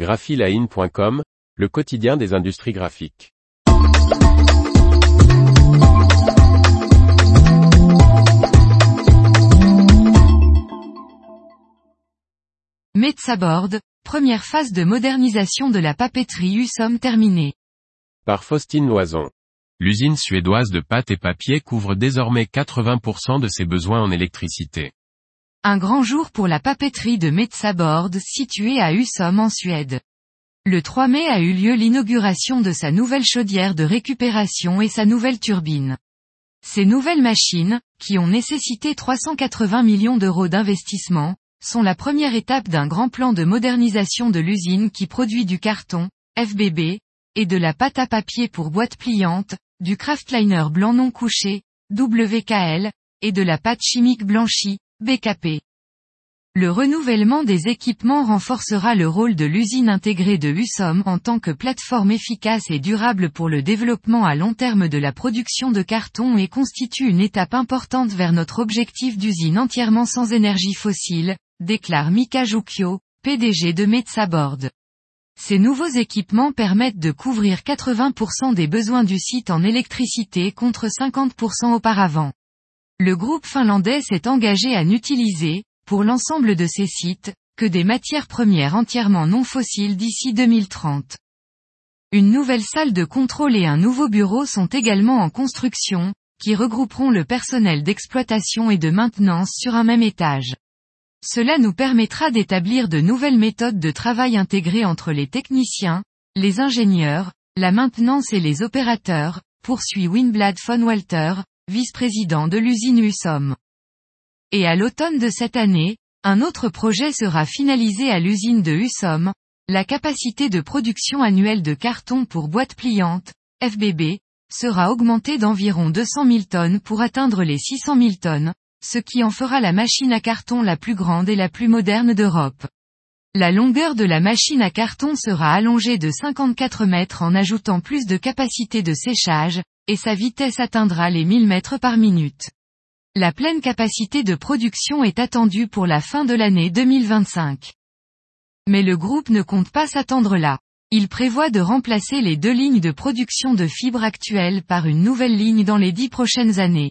graphiline.com, le quotidien des industries graphiques. Metsabord, première phase de modernisation de la papeterie USOM terminée. Par Faustine Loison. L'usine suédoise de pâte et papier couvre désormais 80% de ses besoins en électricité. Un grand jour pour la papeterie de Metsabord située à Husum en Suède. Le 3 mai a eu lieu l'inauguration de sa nouvelle chaudière de récupération et sa nouvelle turbine. Ces nouvelles machines, qui ont nécessité 380 millions d'euros d'investissement, sont la première étape d'un grand plan de modernisation de l'usine qui produit du carton, FBB, et de la pâte à papier pour boîte pliante, du kraftliner blanc non couché, WKL, et de la pâte chimique blanchie, BKP. Le renouvellement des équipements renforcera le rôle de l'usine intégrée de Husum en tant que plateforme efficace et durable pour le développement à long terme de la production de carton et constitue une étape importante vers notre objectif d'usine entièrement sans énergie fossile, déclare Mika Jukio, PDG de Metsabord. Ces nouveaux équipements permettent de couvrir 80% des besoins du site en électricité contre 50% auparavant. Le groupe finlandais s'est engagé à n'utiliser, pour l'ensemble de ses sites, que des matières premières entièrement non fossiles d'ici 2030. Une nouvelle salle de contrôle et un nouveau bureau sont également en construction, qui regrouperont le personnel d'exploitation et de maintenance sur un même étage. Cela nous permettra d'établir de nouvelles méthodes de travail intégrées entre les techniciens, les ingénieurs, la maintenance et les opérateurs, poursuit Winblad von Walter, vice-président de l'usine USOM. Et à l'automne de cette année, un autre projet sera finalisé à l'usine de USOM, la capacité de production annuelle de carton pour boîtes pliantes, FBB, sera augmentée d'environ 200 000 tonnes pour atteindre les 600 000 tonnes, ce qui en fera la machine à carton la plus grande et la plus moderne d'Europe. La longueur de la machine à carton sera allongée de 54 mètres en ajoutant plus de capacité de séchage, et sa vitesse atteindra les 1000 mètres par minute. La pleine capacité de production est attendue pour la fin de l'année 2025. Mais le groupe ne compte pas s'attendre là. Il prévoit de remplacer les deux lignes de production de fibres actuelles par une nouvelle ligne dans les dix prochaines années.